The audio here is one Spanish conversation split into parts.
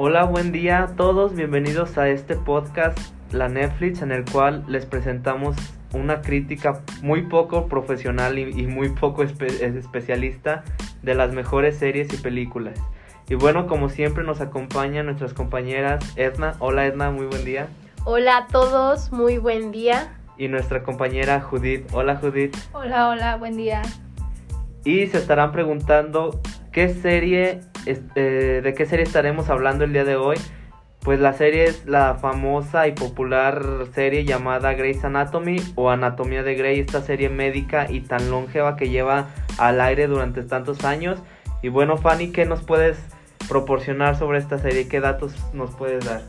Hola, buen día a todos, bienvenidos a este podcast, la Netflix, en el cual les presentamos una crítica muy poco profesional y, muy poco especialista de las mejores series y películas. Y bueno, como siempre nos acompañan nuestras compañeras Edna. Hola Edna, muy buen día. Hola a todos, muy buen día. Y nuestra compañera Judith. Hola Judith. Hola, hola, buen día. Y se estarán preguntando qué serie, eh, de qué serie estaremos hablando el día de hoy. Pues la serie es la famosa y popular serie llamada Grey's Anatomy o Anatomía de Grey, esta serie médica y tan longeva que lleva al aire durante tantos años. Y bueno, Fanny, ¿qué nos puedes proporcionar sobre esta serie? ¿Qué datos nos puedes dar?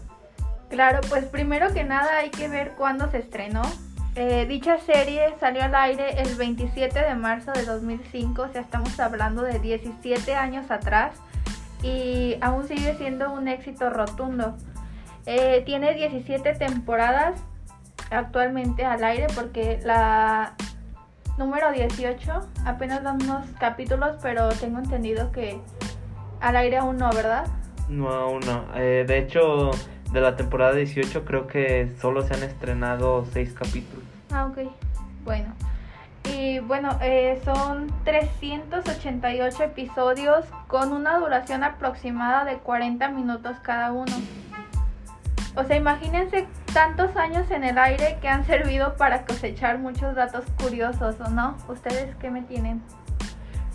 Claro, pues primero que nada hay que ver cuándo se estrenó. Eh, dicha serie salió al aire el 27 de marzo de 2005, o sea, estamos hablando de 17 años atrás y aún sigue siendo un éxito rotundo. Eh, tiene 17 temporadas actualmente al aire porque la número 18 apenas dan unos capítulos, pero tengo entendido que al aire aún no, ¿verdad? No, aún no. Eh, de hecho, de la temporada 18 creo que solo se han estrenado 6 capítulos. Ah, ok. Bueno. Y bueno, eh, son 388 episodios con una duración aproximada de 40 minutos cada uno. O sea, imagínense tantos años en el aire que han servido para cosechar muchos datos curiosos, ¿o no? ¿Ustedes qué me tienen?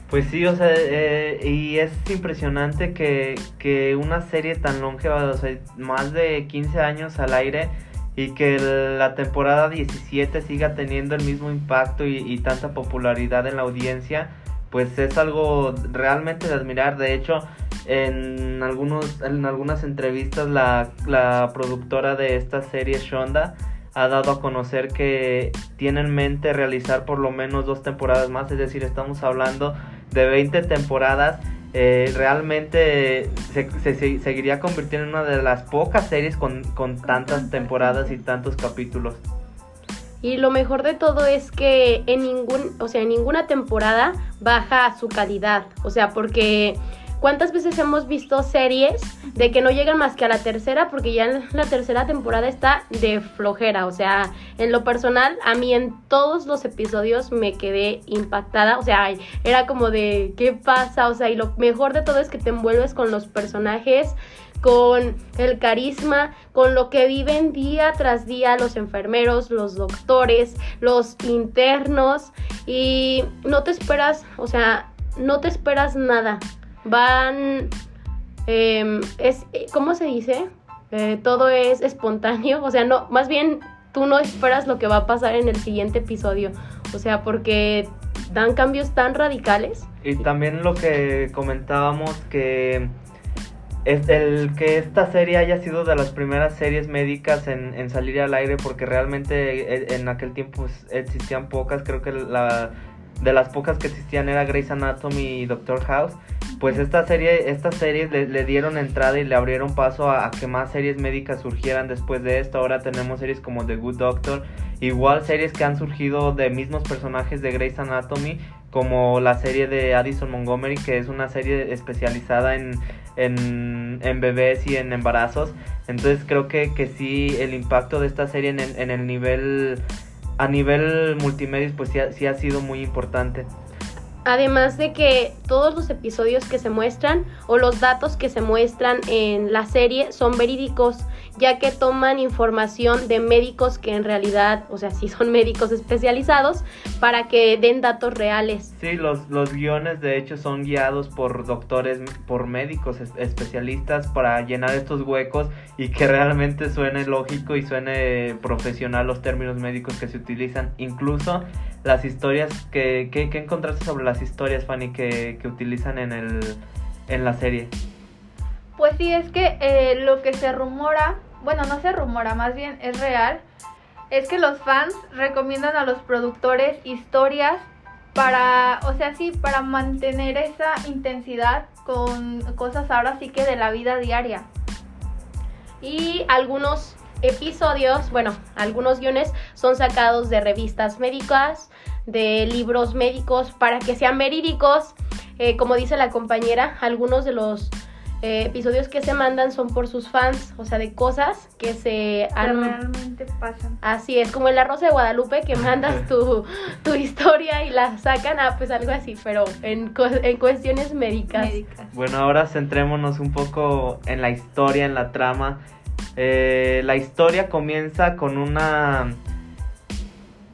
Pues sí, o sea, eh, y es impresionante que, que, una serie tan longeva, o sea, más de 15 años al aire y que la temporada 17 siga teniendo el mismo impacto y, tanta popularidad en la audiencia, pues es algo realmente de admirar. De hecho, en, algunos, en algunas entrevistas la, la productora de esta serie, Shonda, ha dado a conocer que tiene en mente realizar por lo menos dos temporadas más, es decir, estamos hablando de 20 temporadas, eh, realmente se, seguiría convirtiendo en una de las pocas series con, con tantas temporadas y tantos capítulos. Y lo mejor de todo es que en ningún, o sea, en ninguna temporada baja su calidad, o sea, porque ¿Cuántas veces hemos visto series de que no llegan más que a la tercera porque ya la tercera temporada está de flojera? O sea, en lo personal, a mí en todos los episodios me quedé impactada. O sea, era como de, ¿qué pasa? O sea, y lo mejor de todo es que te envuelves con los personajes con el carisma, con lo que viven día tras día los enfermeros, los doctores, los internos y no te esperas, o sea, no te esperas nada van, em, es, ¿cómo se dice? Eh, todo es espontáneo, o sea, no, más bien tú no esperas lo que va a pasar en el siguiente episodio, o sea, porque dan cambios tan radicales. Y también lo que comentábamos que es el que esta serie haya sido de las primeras series médicas en, salir al aire porque realmente eh, en aquel tiempo pues, existían pocas, creo que la de las pocas que existían era Grey's Anatomy y Doctor House. Pues esta serie, estas series le, dieron entrada y le abrieron paso a, que más series médicas surgieran después de esto. Ahora tenemos series como The Good Doctor, igual series que han surgido de mismos personajes de Grey's Anatomy, como la serie de Addison Montgomery, que es una serie especializada en, en, bebés y en embarazos. Entonces creo que, que sí, el impacto de esta serie en, en el nivel a nivel multimedia pues sí ha, sido muy importante. Además de que todos los episodios que se muestran o los datos que se muestran en la serie son verídicos, ya que toman información de médicos que en realidad, o sea, sí son médicos especializados, para que den datos reales. Sí, los, los guiones de hecho son guiados por doctores, por médicos especialistas para llenar estos huecos y que realmente suene lógico y suene profesional los términos médicos que se utilizan. Incluso las historias que, ¿qué encontraste sobre las historias, Fanny, que, que utilizan en, el, en la serie? Pues sí, es que eh, lo que se rumora, bueno, no se rumora, más bien es real, es que los fans recomiendan a los productores historias para, o sea, sí, para mantener esa intensidad con cosas ahora sí que de la vida diaria. Y algunos episodios, bueno, algunos guiones son sacados de revistas médicas, de libros médicos para que sean verídicos. Eh, como dice la compañera, algunos de los eh, episodios que se mandan son por sus fans, o sea, de cosas que se han... realmente pasan. Así es, como el arroz de Guadalupe que mandas tu, tu historia y la sacan, ah, pues algo así, pero en, en cuestiones médicas. Médicas. Bueno, ahora centrémonos un poco en la historia, en la trama. Eh, la historia comienza con una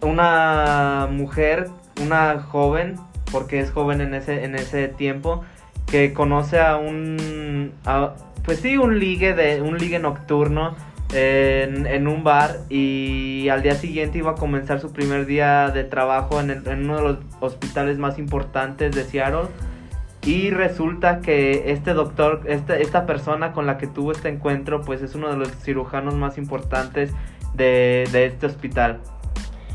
una mujer, una joven, porque es joven en ese en ese tiempo, que conoce a un pues sí, un ligue de un ligue nocturno en, en un bar y al día siguiente iba a comenzar su primer día de trabajo en, en uno de los hospitales más importantes de Seattle. Y resulta que este doctor, esta, esta persona con la que tuvo este encuentro, pues es uno de los cirujanos más importantes de, de este hospital.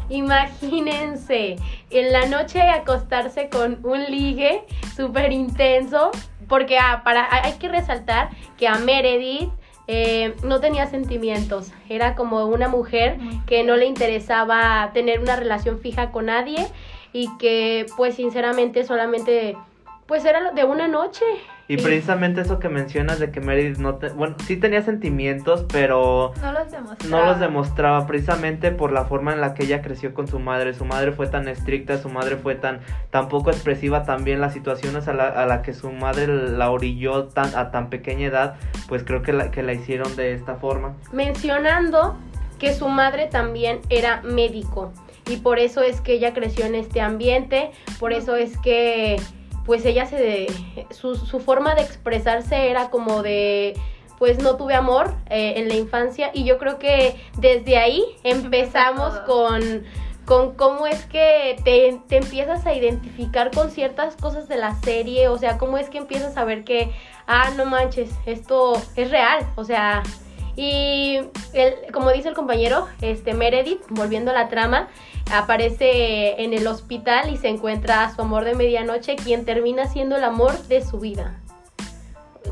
Imagínense, en la noche acostarse con un ligue súper intenso, porque ah, para, hay que resaltar que a Meredith eh, no tenía sentimientos, era como una mujer que no le interesaba tener una relación fija con nadie y que pues sinceramente solamente pues era de una noche. Y precisamente eso que mencionas de que Meredith no te, bueno, sí tenía sentimientos, pero No los demostraba. no los demostraba precisamente por la forma en la que ella creció con su madre. Su madre fue tan estricta, su madre fue tan, tan poco expresiva también las situaciones a la, a la que su madre la orilló tan, a tan pequeña edad, pues creo que la, que la hicieron de esta forma. mencionando que su madre también era médico y por eso es que ella creció en este ambiente, por eso es que pues ella se su, su forma de expresarse era como de pues no tuve amor eh, en la infancia y yo creo que desde ahí empezamos con con cómo es que te, te empiezas a identificar con ciertas cosas de la serie, o sea, cómo es que empiezas a ver que, ah, no manches, esto es real, o sea, y el, como dice el compañero, este Meredith, volviendo a la trama, aparece en el hospital y se encuentra a su amor de medianoche, quien termina siendo el amor de su vida.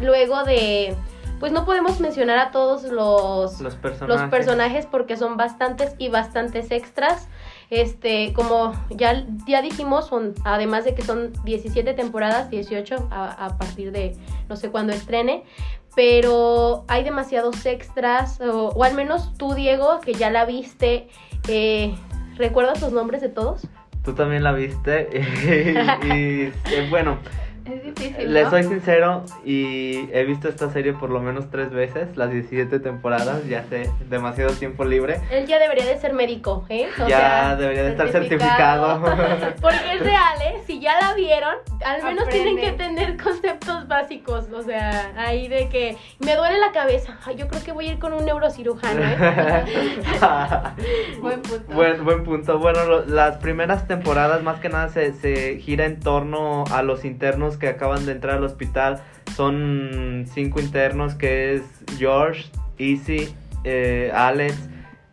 Luego de, pues no podemos mencionar a todos los, Los personajes. los personajes porque son bastantes y bastantes extras. Este, como ya, ya dijimos, son, además de que son 17 temporadas, 18 a, a partir de no sé cuándo estrene, pero hay demasiados extras, o, al menos tú, Diego, que ya la viste, eh, ¿recuerdas los nombres de todos? Tú también la viste y, y, eh, bueno, Es difícil. les ¿no? soy sincero y he visto esta serie por lo menos tres veces, las 17 temporadas, ya sé, demasiado tiempo libre. Él ya debería de ser médico, ¿eh? O Ya sea, debería de estar certificado. Porque es real, ¿eh? Si ya la vieron, al menos tienen que tener conceptos básicos. O sea, ahí de que me duele la cabeza. Ay, yo creo que voy a ir con un neurocirujano, ¿eh? Buen punto. Buen, buen punto. Bueno, lo- las primeras temporadas más que nada se, se gira en torno a los internos que acaban de entrar al hospital. Son cinco internos que es George, Easy, eh, Alex,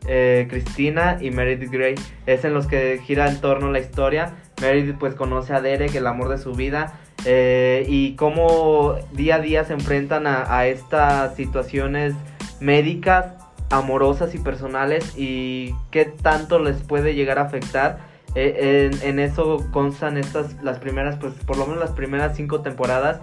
eh, Cristina y Meredith Grey. Es en los que gira en torno la historia. Meredith pues conoce a Derek, el amor de su vida. eh, y cómo día a día se enfrentan a, a estas situaciones médicas amorosas y personales y qué tanto les puede llegar a afectar. Eh, en, eso constan estas, las primeras, pues por lo menos las primeras cinco temporadas,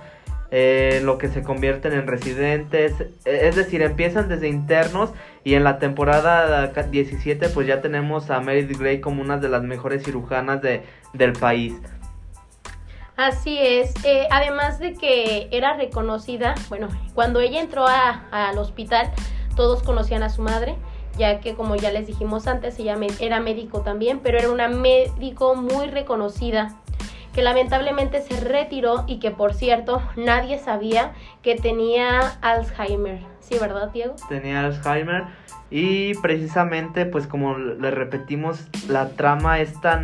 eh, lo que se convierten en residentes, eh, es decir, empiezan desde internos y en la temporada ca- 17 pues ya tenemos a Meredith Grey como una de las mejores cirujanas de, del país. Así es. Eh, además de que era reconocida, bueno, cuando ella entró al hospital, todos conocían a su madre, ya que como ya les dijimos antes, ella era médico también, pero era una médico muy reconocida, que lamentablemente se retiró y que por cierto nadie sabía que tenía Alzheimer. Sí, ¿verdad, Diego? tenía Alzheimer y precisamente pues como le repetimos la trama es tan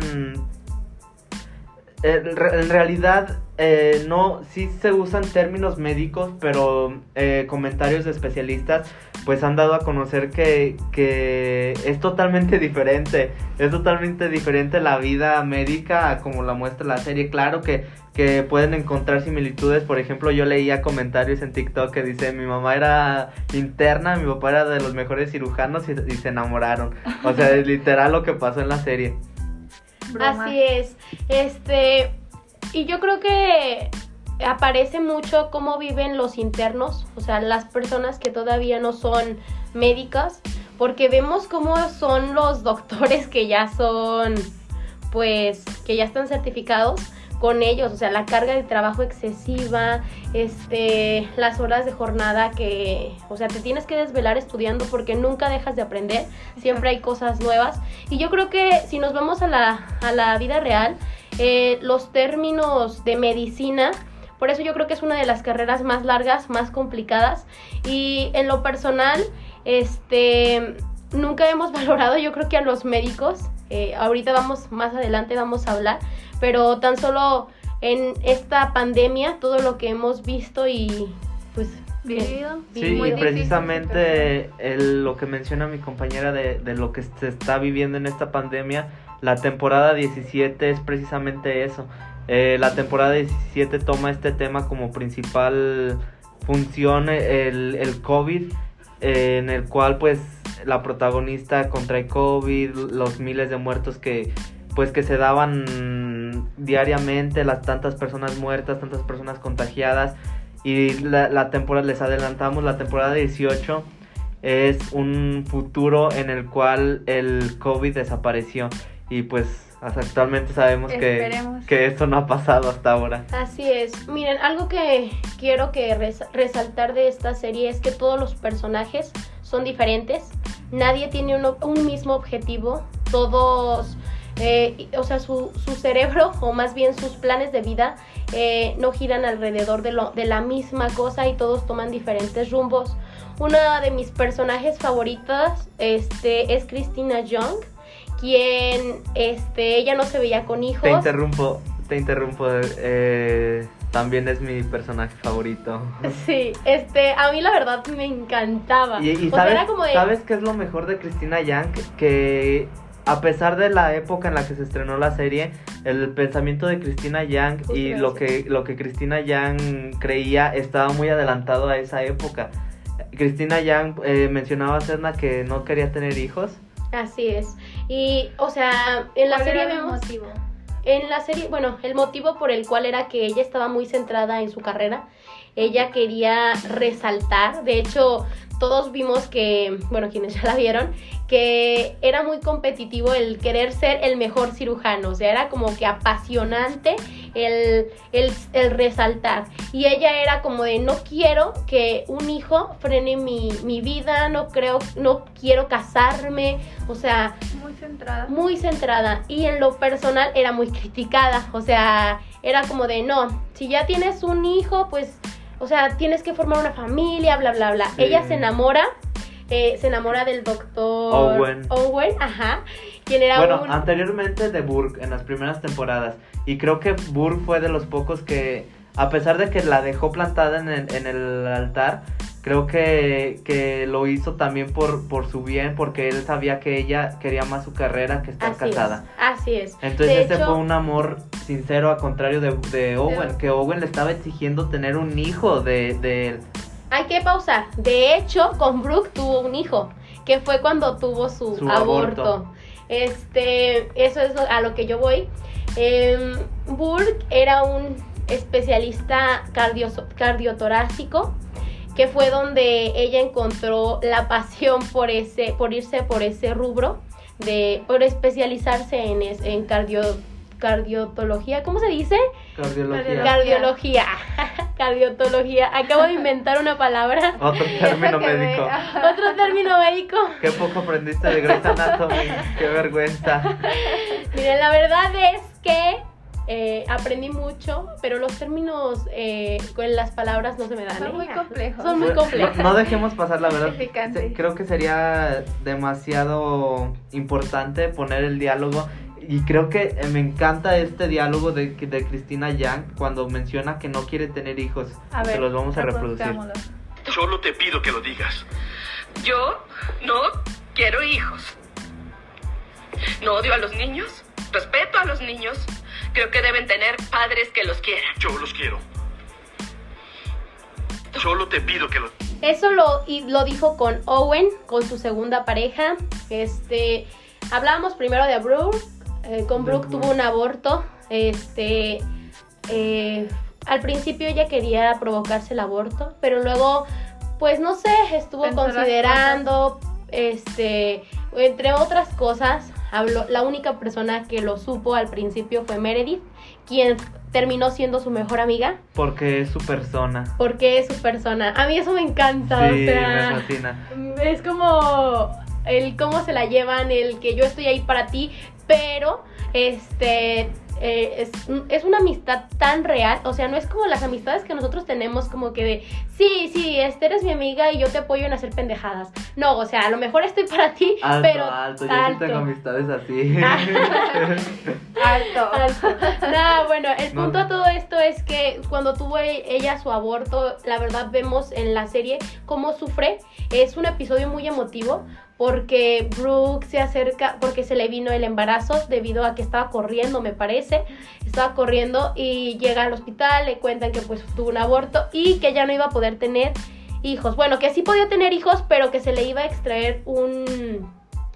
en realidad eh, no sí se usan términos médicos pero eh, comentarios de especialistas pues han dado a conocer que, que es totalmente diferente es totalmente diferente la vida médica a como la muestra la serie claro que que pueden encontrar similitudes. Por ejemplo, yo leía comentarios en TikTok que dice mi mamá era interna, mi papá era de los mejores cirujanos y, y se enamoraron. O sea, es literal lo que pasó en la serie. Broma. Así es. Este, y yo creo que aparece mucho cómo viven los internos, o sea, las personas que todavía no son médicas, porque vemos cómo son los doctores que ya son, pues, que ya están certificados con ellos, o sea, la carga de trabajo excesiva, este, las horas de jornada que, o sea, te tienes que desvelar estudiando porque nunca dejas de aprender, siempre hay cosas nuevas. Y yo creo que si nos vamos a la, a la vida real, eh, los términos de medicina, por eso yo creo que es una de las carreras más largas, más complicadas. Y en lo personal, este, nunca hemos valorado, yo creo que a los médicos, eh, ahorita vamos, más adelante vamos a hablar, pero tan solo en esta pandemia, todo lo que hemos visto y pues Vivido. Sí, Muy y difícil precisamente el- lo que menciona mi compañera de, de lo que se está viviendo en esta pandemia, la temporada 17 es precisamente eso. Eh, la temporada 17 toma este tema como principal función, el, el COVID, en el cual pues la protagonista contrae COVID, los miles de muertos que pues que se daban diariamente, las tantas personas muertas, tantas personas contagiadas y la, la temporada, les adelantamos, la temporada 18 es un futuro en el cual el COVID desapareció y pues hasta actualmente sabemos que, Esperemos. que esto no ha pasado hasta ahora. Así es. Miren, algo que quiero que res- resaltar de esta serie es que todos los personajes son diferentes. Nadie tiene uno- un mismo objetivo. Todos, eh, o sea, su, su cerebro, o más bien sus planes de vida, eh, no giran alrededor de, lo, de la misma cosa y todos toman diferentes rumbos. Una de mis personajes favoritas este, es Christina Young, quien este, ella no se veía con hijos. Te interrumpo, te interrumpo, eh, también es mi personaje favorito. Sí, este, a mí la verdad me encantaba. Y, y o sea, sabes, era como de, ¿sabes qué es lo mejor de Cristina Yang? Que a pesar de la época en la que se estrenó la serie, el pensamiento de Cristina Yang Justo y lo que, lo que Cristina Yang creía estaba muy adelantado a esa época. Cristina Yang eh, mencionaba a Sedna que no quería tener hijos. Así es. Y, o sea, en la ¿Cuál serie vemos, motivo? en la serie, bueno, el motivo por el cual era que ella estaba muy centrada en su carrera. Ella quería resaltar, de hecho, todos vimos que, bueno, quienes ya la vieron, que era muy competitivo el querer ser el mejor cirujano, o sea, era como que apasionante el, el, el resaltar. Y ella era como de, no quiero que un hijo frene mi, mi vida, no creo, no quiero casarme, o sea, Muy centrada. muy centrada y en lo personal era muy criticada, o sea, era como de no, si ya tienes un hijo, pues, o sea, tienes que formar una familia, bla, bla, bla. Sí. Ella se enamora, eh, se enamora del doctor Owen. Owen, ajá, quien era Bueno, un... anteriormente de Burke en las primeras temporadas. Y creo que Burke fue de los pocos que, a pesar de que la dejó plantada en el, en el altar, creo que, que lo hizo también por, por su bien, porque él sabía que ella quería más su carrera que estar así casada. es, así es. Entonces De ese hecho- fue un amor sincero a contrario de, de Owen, De- que Owen le estaba exigiendo tener un hijo de, de él. Hay que pausar. De hecho, con Brooke tuvo un hijo, que fue cuando tuvo su, Su aborto. aborto. Este, eso es a lo que yo voy. Em, Burke era un especialista cardio, cardiotorácico, que fue donde ella encontró la pasión por ese, por irse por ese rubro, de, por especializarse en, en cardio, cardiotología, ¿cómo se dice? Cardiología. Cardiología, cardiotología. Acabo de inventar una palabra. Otro término me- médico. Otro término médico. Qué poco aprendiste de Grey's Anatomy. Qué vergüenza. Miren, la verdad es que eh, aprendí mucho, pero los términos eh, con las palabras no se me dan. Son ¿eh? muy complejos. Son muy complejos. No, no dejemos pasar la verdad. Creo que sería demasiado importante poner el diálogo. Y creo que eh, me encanta este diálogo de, de Cristina Yang cuando menciona que no quiere tener hijos. A ver, Se los vamos a reproducir. Solo te pido que lo digas. Yo no quiero hijos. No odio a los niños, respeto a los niños. Creo que deben tener padres que los quieran. Yo los quiero. Solo te pido que lo... Eso lo, y lo dijo con Owen, con su segunda pareja. Este, hablábamos primero de Brooke. eh, con Brooke Brooke. tuvo un aborto. Este, eh, al principio ella quería provocarse el aborto, pero luego, pues no sé, estuvo Pensó considerando, este, entre otras cosas, habló, la única persona que lo supo al principio fue Meredith, quien terminó siendo su mejor amiga, Porque es su persona. porque es su persona. A mí eso me encanta, Sí, o sea, me fascina. es como el cómo se la llevan, el que yo estoy ahí para ti, pero este eh, es, es una amistad tan real, o sea, no es como las amistades que nosotros tenemos como que de, sí, sí, este eres mi amiga y yo te apoyo en hacer pendejadas. No, o sea, a lo mejor estoy para ti, Alto, pero alto, yo sí alto. tengo amistades así. Alto. Alto. No, bueno, el No. punto de todo esto es que cuando tuvo e- ella su aborto, la verdad vemos en la serie cómo sufre. Es un episodio muy emotivo porque Brooke se acerca, porque se le vino el embarazo debido a que estaba corriendo, me parece. Estaba corriendo y llega al hospital, le cuentan que pues tuvo un aborto y que ya no iba a poder tener hijos. Bueno, que sí podía tener hijos, pero que se le iba a extraer un,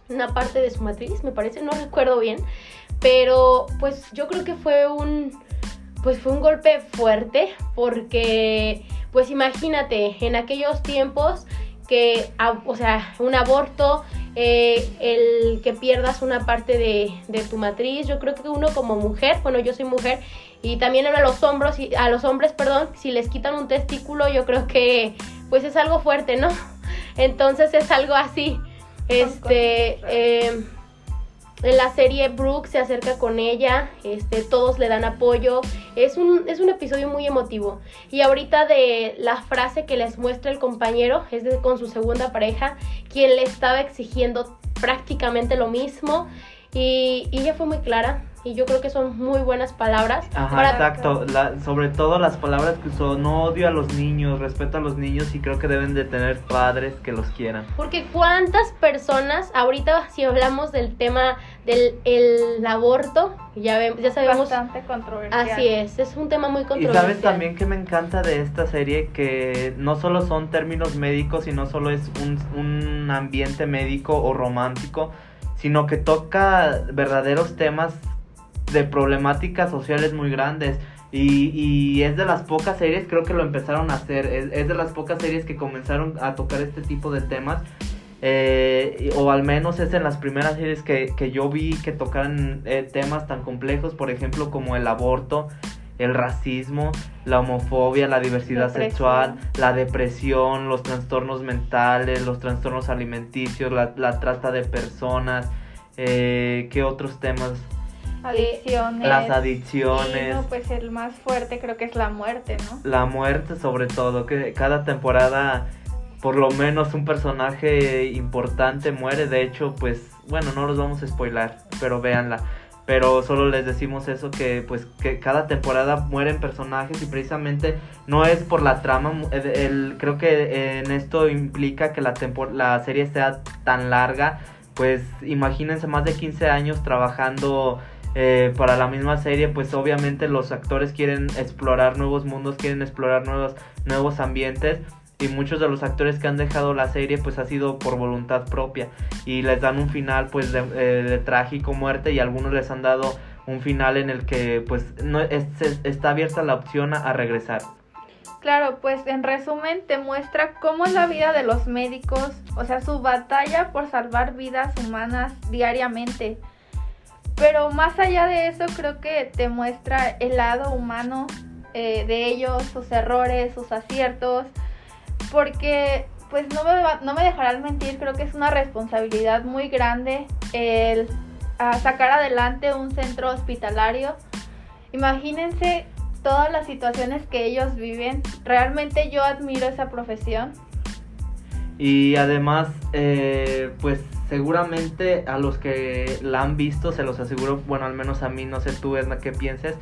una parte de su matriz, me parece, no recuerdo bien. Pero pues yo creo que fue un pues fue un golpe fuerte porque pues imagínate en aquellos tiempos que o sea un aborto eh, el que pierdas una parte de, de tu matriz. Yo creo que uno como mujer bueno yo soy mujer y también a los hombros y a los hombres perdón si les quitan un testículo yo creo que pues es algo fuerte no entonces es algo así. Este eh, en la serie Brooke se acerca con ella, este, todos le dan apoyo. Es un, es un episodio muy emotivo. Y ahorita de la frase que les muestra el compañero, es de, con su segunda pareja, quien le estaba exigiendo prácticamente lo mismo. Y, y ella fue muy clara. Y yo creo que son muy buenas palabras. Ajá, para- exacto. La- sobre todo las palabras que usó, no odio a los niños, respeto a los niños y creo que deben de tener padres que los quieran. Porque cuántas personas, ahorita si hablamos del tema del el aborto, ya, ve- ya sabemos... Bastante controversial. Así es, es un tema muy Y controversial. sabes también que me encanta de esta serie que no solo son términos médicos y no solo es un, un ambiente médico o romántico, sino que toca verdaderos temas de problemáticas sociales muy grandes. Y, y es de las pocas series, creo que lo empezaron a hacer, es, es de las pocas series que comenzaron a tocar este tipo de temas. eh, o al menos es en las primeras series que, que yo vi que tocaran eh, temas tan complejos, por ejemplo, como el aborto, el racismo, la homofobia, la diversidad Depresión. sexual, la depresión, los trastornos mentales, los trastornos alimenticios, la, la trata de personas, eh, ¿qué otros temas? Adicciones. Las Y, adicciones, no, pues el más fuerte creo que es la muerte, ¿no? la muerte sobre todo, que cada temporada por lo menos un personaje importante muere, de hecho, pues bueno, no los vamos a spoilar, pero véanla. Pero solo les decimos eso que pues que cada temporada mueren personajes y precisamente no es por la trama, el, el- creo que en esto implica que la tempor- la serie sea tan larga, pues imagínense más de 15 años trabajando eh, para la misma serie, pues obviamente los actores quieren explorar nuevos mundos, quieren explorar nuevos, nuevos ambientes y muchos de los actores que han dejado la serie pues ha sido por voluntad propia y les dan un final pues de, eh, de trágico muerte y algunos les han dado un final en el que pues no es- es- está abierta la opción a, a regresar. Claro, pues en resumen te muestra cómo es la vida de los médicos, o sea, su batalla por salvar vidas humanas diariamente. Pero más allá de eso, creo que te muestra el lado humano eh, de ellos, sus errores, sus aciertos, porque pues no me, no me dejarán mentir, creo que es una responsabilidad muy grande el sacar adelante un centro hospitalario. Imagínense todas las situaciones que ellos viven. Realmente yo admiro esa profesión. Y además, eh, pues seguramente a los que la han visto, se los aseguro, bueno, al menos a mí, no sé tú, Edna, qué pienses,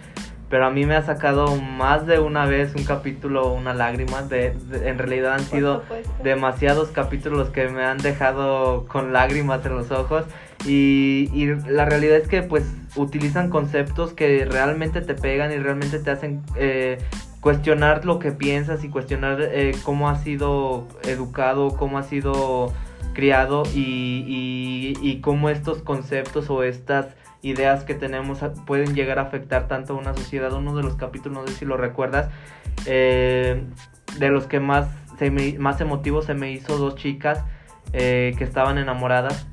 pero a mí me ha sacado más de una vez un capítulo, una lágrima, de, de- en realidad han sido demasiados capítulos que me han dejado con lágrimas en los ojos. Y, y la realidad es que pues utilizan conceptos que realmente te pegan y realmente te hacen eh, cuestionar lo que piensas y cuestionar eh, cómo has sido educado, cómo has sido criado y, y, y cómo estos conceptos o estas ideas que tenemos pueden llegar a afectar tanto a una sociedad. Uno de los capítulos, no sé si lo recuerdas, eh, de los que más, se me, más emotivo se me hizo dos chicas eh, que estaban enamoradas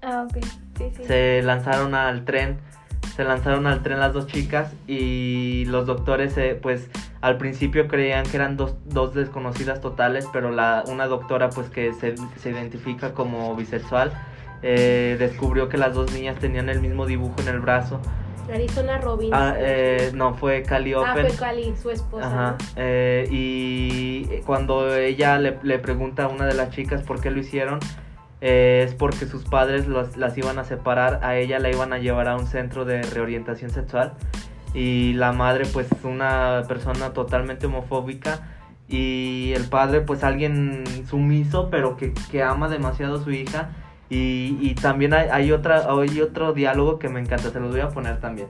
Ah, ok. Sí, sí. se lanzaron al tren, se lanzaron al tren las dos chicas y los doctores eh, pues al principio creían que eran dos, dos desconocidas totales, pero la, una doctora pues que se, se identifica como bisexual eh, descubrió que las dos niñas tenían el mismo dibujo en el brazo. Arizona. Ah, eh, no, fue Cali Ah, Open. fue Cali, su esposa. Ajá, ¿no? eh, y cuando ella le, le pregunta a una de las chicas por qué lo hicieron, es porque sus padres las iban a separar, a ella la iban a llevar a un centro de reorientación sexual y la madre pues una persona totalmente homofóbica y el padre pues alguien sumiso pero que, que ama demasiado a su hija y, y también hay, hay otra hay otro diálogo que me encanta, se los voy a poner también.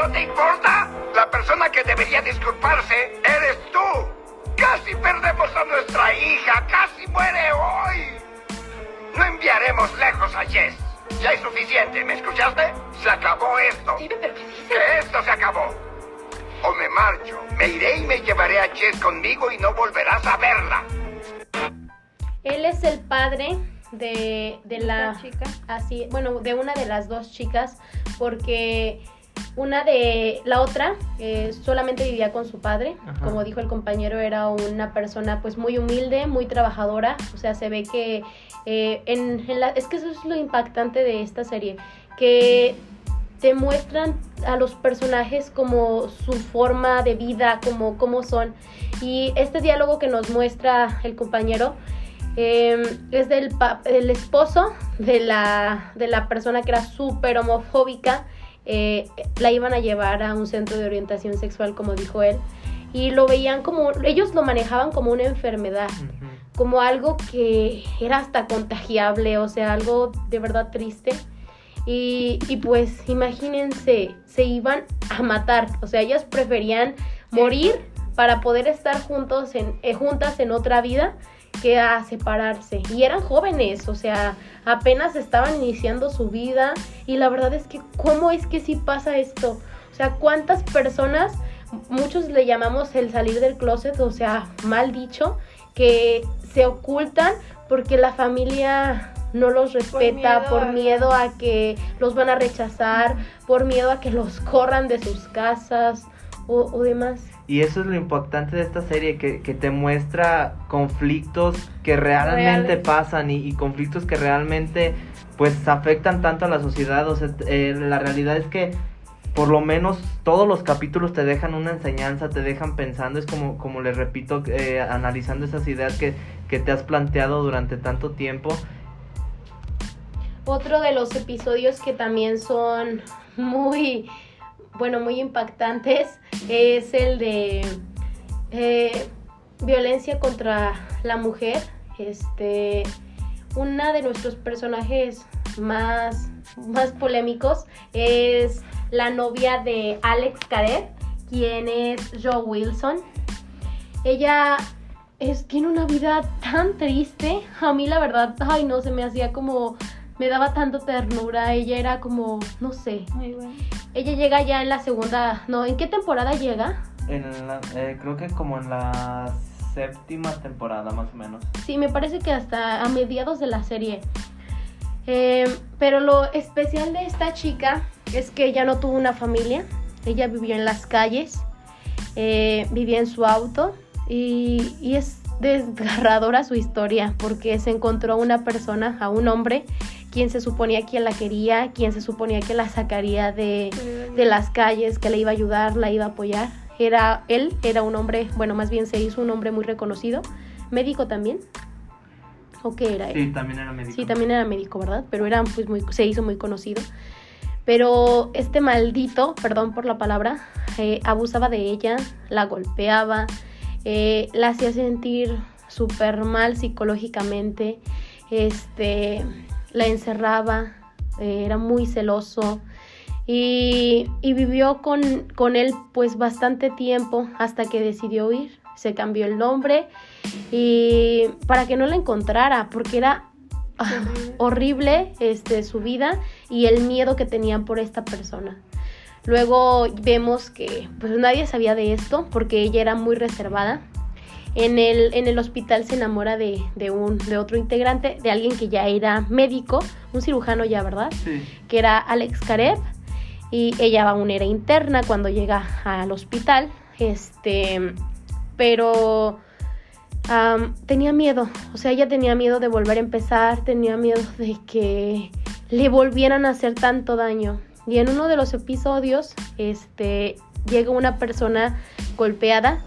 No te importa? La persona que debería disculparse eres tú. Casi perdemos a nuestra hija, casi muere hoy. No enviaremos lejos a Jess. Ya es suficiente, ¿me escuchaste? Se acabó esto. Steven, pero ¿qué dices? Que esto se acabó. O me marcho, me iré y me llevaré a Jess conmigo y no volverás a verla. Él es el padre de, de la chica. así, bueno, de una de las dos chicas, porque una de la otra eh, solamente vivía con su padre, Ajá. como dijo el compañero, era una persona pues muy humilde, muy trabajadora, o sea, se ve que eh, en, en la, es que eso es lo impactante de esta serie, que te muestran a los personajes como su forma de vida, como cómo son. Y este diálogo que nos muestra el compañero eh, es del el esposo de la, de la persona que era súper homofóbica. Eh, la iban a llevar a un centro de orientación sexual, como dijo él. Y lo veían como, ellos lo manejaban como una enfermedad como algo que era hasta contagiable, o sea, algo de verdad triste. Y, y pues imagínense, se iban a matar, o sea, ellas preferían morir para poder estar juntos en, eh, juntas en otra vida que a separarse. Y eran jóvenes, o sea, apenas estaban iniciando su vida y la verdad es que, ¿cómo es que sí pasa esto? O sea, ¿cuántas personas, muchos le llamamos el salir del closet, o sea, mal dicho, que se ocultan porque la familia no los respeta, miedo por miedo a que los van a rechazar, por miedo a que los corran de sus casas o, o demás. Y eso es lo importante de esta serie, que, que te muestra conflictos que realmente Reales. pasan y, y conflictos que realmente pues afectan tanto a la sociedad. O sea, eh, la realidad es que por lo menos todos los capítulos te dejan una enseñanza, te dejan pensando, es como, como les repito, eh, analizando esas ideas que, que te has planteado durante tanto tiempo. Otro de los episodios que también son muy, bueno, muy impactantes es el de eh, violencia contra la mujer. Este, una de nuestros personajes más, más polémicos es la novia de Alex Cadet, quien es Joe Wilson. Ella es, tiene una vida tan triste. A mí la verdad, ay no, se me hacía como, me daba tanto ternura. Ella era como, no sé. Muy bueno. Ella llega ya en la segunda, no, ¿en qué temporada llega? En la- eh, creo que como en la séptima temporada más o menos. Sí, me parece que hasta a mediados de la serie. Eh, pero lo especial de esta chica es que ella no tuvo una familia. Ella vivió en las calles, eh, vivía en su auto y, y es desgarradora su historia porque se encontró a una persona, a un hombre, quien se suponía que la quería, quien se suponía que la sacaría de, de las calles, que le iba a ayudar, la iba a apoyar. Era él, era un hombre, bueno, más bien se hizo un hombre muy reconocido, médico también. ¿O qué era él? Sí, también era médico. Sí, también era médico, ¿verdad? Pero era pues muy, se hizo muy conocido. Pero este maldito, perdón por la palabra, eh, abusaba de ella, la golpeaba, eh, la hacía sentir súper mal psicológicamente, este, la encerraba, eh, era muy celoso y, y vivió con, con él pues bastante tiempo hasta que decidió huir. Se cambió el nombre y para que no la encontrara, porque era ah, horrible este, su vida y el miedo que tenían por esta persona. Luego vemos que pues nadie sabía de esto porque ella era muy reservada. En el, en el hospital se enamora de, de, un, de otro integrante, de alguien que ya era médico, un cirujano ya, ¿verdad? Sí. Que era Alex Karev. Y ella aún era interna cuando llega al hospital. Este, pero tenía miedo. O sea, ella tenía miedo de volver a empezar, tenía miedo de que le volvieran a hacer tanto daño. Y en uno de los episodios, este, llega una persona golpeada,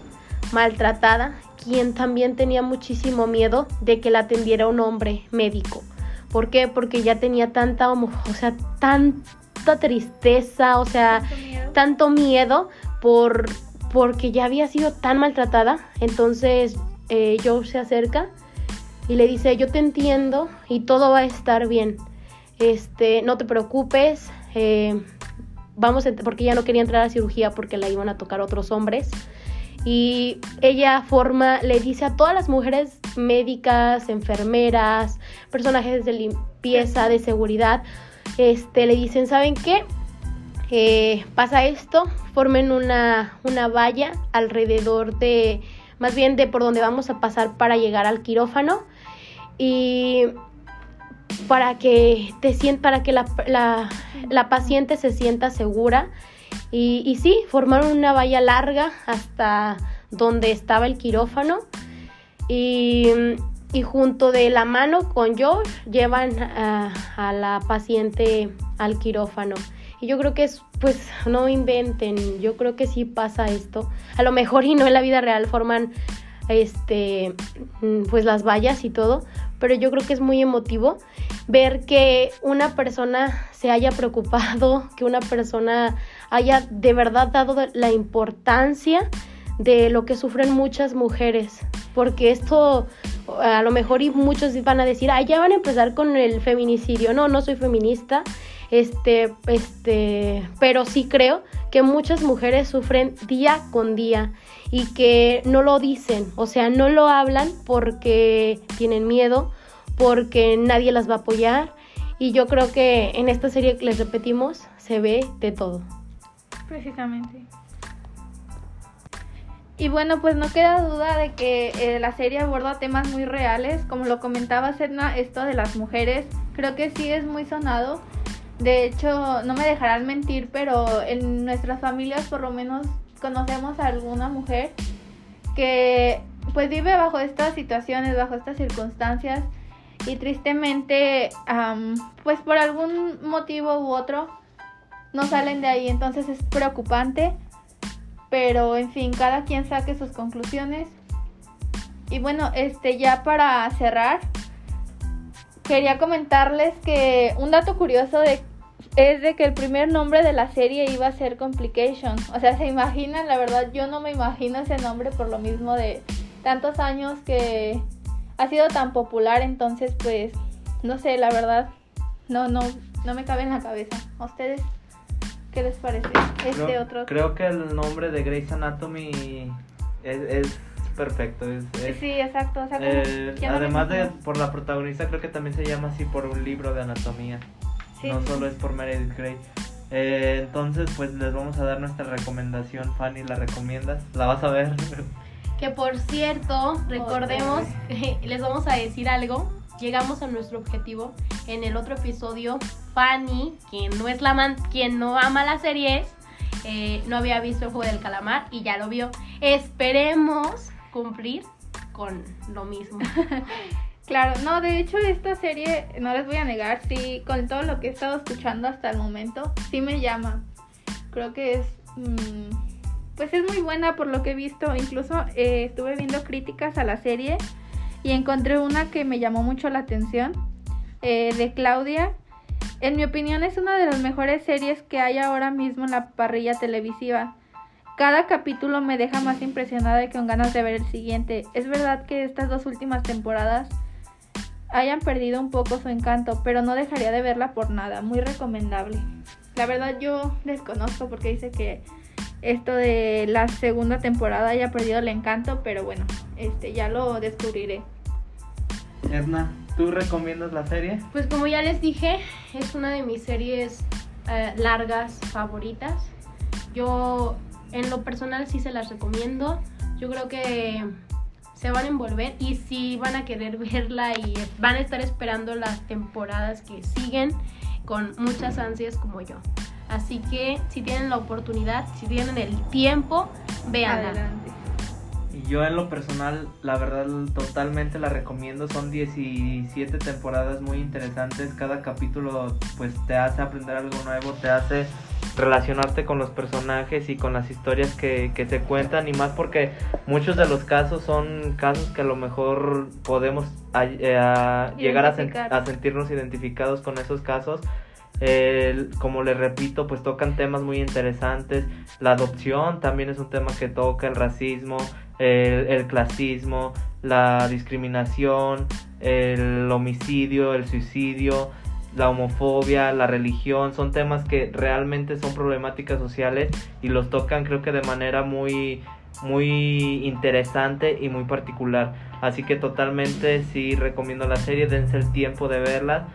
maltratada, quien también tenía muchísimo miedo de que la atendiera un hombre médico. ¿Por qué? Porque ya tenía tanta, o sea, tanta tristeza, o sea, Tanto miedo. tanto miedo por porque ya había sido tan maltratada. Entonces eh, Joe se acerca y le dice, yo te entiendo y todo va a estar bien. Este, no te preocupes. eh, vamos, a porque ella no quería entrar a cirugía porque la iban a tocar otros hombres. Y ella forma, le dice a todas las mujeres médicas, enfermeras, personajes de limpieza, de seguridad, este, le dicen, ¿saben qué? Eh, pasa esto, formen una, una valla alrededor de, más bien de por donde vamos a pasar para llegar al quirófano y para que te para que la, la- la paciente se sienta segura y, sí, formaron una valla larga hasta donde estaba el quirófano y, y junto de la mano con Josh llevan a, a la paciente al quirófano. Y yo creo que es, pues, no inventen, yo creo que sí pasa esto. A lo mejor y no en la vida real forman, este, pues las vallas y todo, pero yo creo que es muy emotivo ver que una persona se haya preocupado, que una persona haya de verdad dado la importancia de lo que sufren muchas mujeres, porque esto a lo mejor y muchos van a decir, ah, ya van a empezar con el feminicidio. No, no soy feminista, este, este, pero sí creo que muchas mujeres sufren día con día y que no lo dicen, o sea, no lo hablan porque tienen miedo, porque nadie las va a apoyar y yo creo que en esta serie les repetimos, se ve de todo. Precisamente. Y bueno, pues no queda duda de que eh, la serie aborda temas muy reales. Como lo comentaba Sedna, esto de las mujeres, creo que sí es muy sonado. De hecho, no me dejarán mentir, pero en nuestras familias por lo menos conocemos a alguna mujer que pues vive bajo estas situaciones, bajo estas circunstancias y tristemente am, pues por algún motivo u otro no salen de ahí, entonces es preocupante, pero en fin, cada quien saque sus conclusiones. Y bueno, este ya para cerrar, quería comentarles que un dato curioso de, es de que el primer nombre de la serie iba a ser Complication. O sea, se imaginan, la verdad yo no me imagino ese nombre por lo mismo de tantos años que ha sido tan popular, entonces pues no sé, la verdad no no no me cabe en la cabeza. ¿A ustedes qué les parece este creo, otro? creo que el nombre de Grey's Anatomy es, es perfecto. Es, es- Sí, exacto, o sea, como eh, además de por la protagonista, creo que también se llama así por un libro de anatomía. Sí, no sí, solo es por Meredith Grey. Eh, entonces, pues les vamos a dar nuestra recomendación. Fanny, ¿la recomiendas? ¿La vas a ver? Que por cierto, recordemos, les vamos a decir algo. Llegamos a nuestro objetivo en el otro episodio. Fanny, quien no es la man, quien no ama las series, eh, no había visto el juego del calamar y ya lo vio. Esperemos cumplir con lo mismo. Claro, no, de hecho esta serie, no les voy a negar, sí, con todo lo que he estado escuchando hasta el momento, sí me llama. Creo que es, mm, pues es muy buena por lo que he visto. Incluso eh, estuve viendo críticas a la serie y encontré una que me llamó mucho la atención, eh, de Claudia. En mi opinión es una de las mejores series que hay ahora mismo en la parrilla televisiva. Cada capítulo me deja más impresionada y con ganas de ver el siguiente. Es verdad que estas dos últimas temporadas hayan perdido un poco su encanto, pero no dejaría de verla por nada, muy recomendable. La verdad yo desconozco porque dice que esto de la segunda temporada haya perdido el encanto, pero bueno, este ya lo descubriré. Edna, ¿tú recomiendas la serie? Pues como ya les dije, es una de mis series eh, largas favoritas. Yo en lo personal sí se las recomiendo. Yo creo que se van a envolver y sí van a querer verla y van a estar esperando las temporadas que siguen con muchas ansias como yo. Así que si tienen la oportunidad, si tienen el tiempo, véanla. Adelante. Yo en lo personal, la verdad, totalmente la recomiendo. Son 17 temporadas muy interesantes. Cada capítulo pues te hace aprender algo nuevo, te hace relacionarte con los personajes y con las historias que, que se cuentan. Y más porque muchos de los casos son casos que a lo mejor podemos a- eh, a llegar a, sen- Identificar. a sentirnos identificados con esos casos. El- como les repito, pues tocan temas muy interesantes. La adopción también es un tema que toca, el racismo, el, clasismo, la discriminación, el homicidio, el suicidio, la homofobia, la religión. Son temas que realmente son problemáticas sociales y los tocan creo que de manera muy muy interesante y muy particular. Así que totalmente sí recomiendo la serie, dense el tiempo de verla.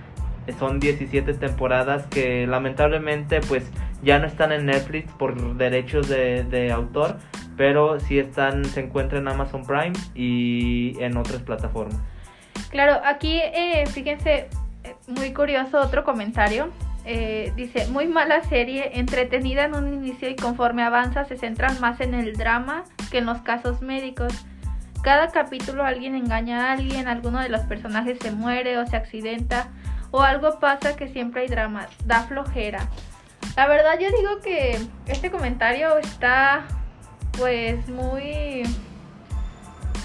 Son 17 temporadas que lamentablemente pues ya no están en Netflix por derechos de, de autor, pero sí están, se encuentran en Amazon Prime y en otras plataformas. Claro, aquí eh, fíjense, eh, muy curioso otro comentario. Eh, dice, muy mala serie, entretenida en un inicio y conforme avanza se centran más en el drama que en los casos médicos. Cada capítulo alguien engaña a alguien, alguno de los personajes se muere o se accidenta o algo pasa que siempre hay drama, da flojera. La verdad yo digo que este comentario está pues muy...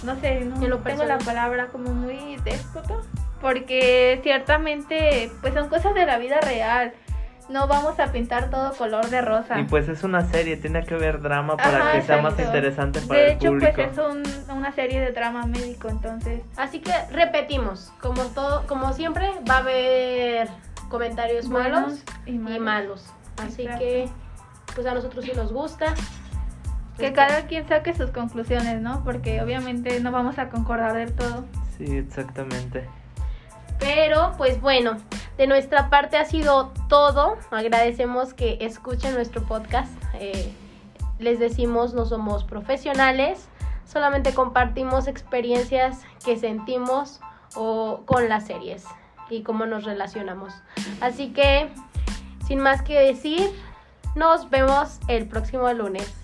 No sé, no tengo la personal. palabra como muy déspota. Porque ciertamente pues son cosas de la vida real. No vamos a pintar todo color de rosa. Y pues es una serie, tiene que haber drama para Ajá, que sea más exacto. interesante para de el hecho, público. pues es un- una serie de drama médico, entonces Así que repetimos, como todo, como siempre, va a haber comentarios buenos malos y y malos. malos. Así Exacto. que, pues a nosotros sí nos gusta. Que cada quien saque sus conclusiones, ¿no? Porque obviamente no vamos a concordar del todo. Sí, exactamente. Pero, pues bueno, de nuestra parte ha sido todo. Agradecemos que escuchen nuestro podcast. Eh, les decimos, no somos profesionales, solamente compartimos experiencias que sentimos o con las series y cómo nos relacionamos. Así que, sin más que decir, nos vemos el próximo lunes.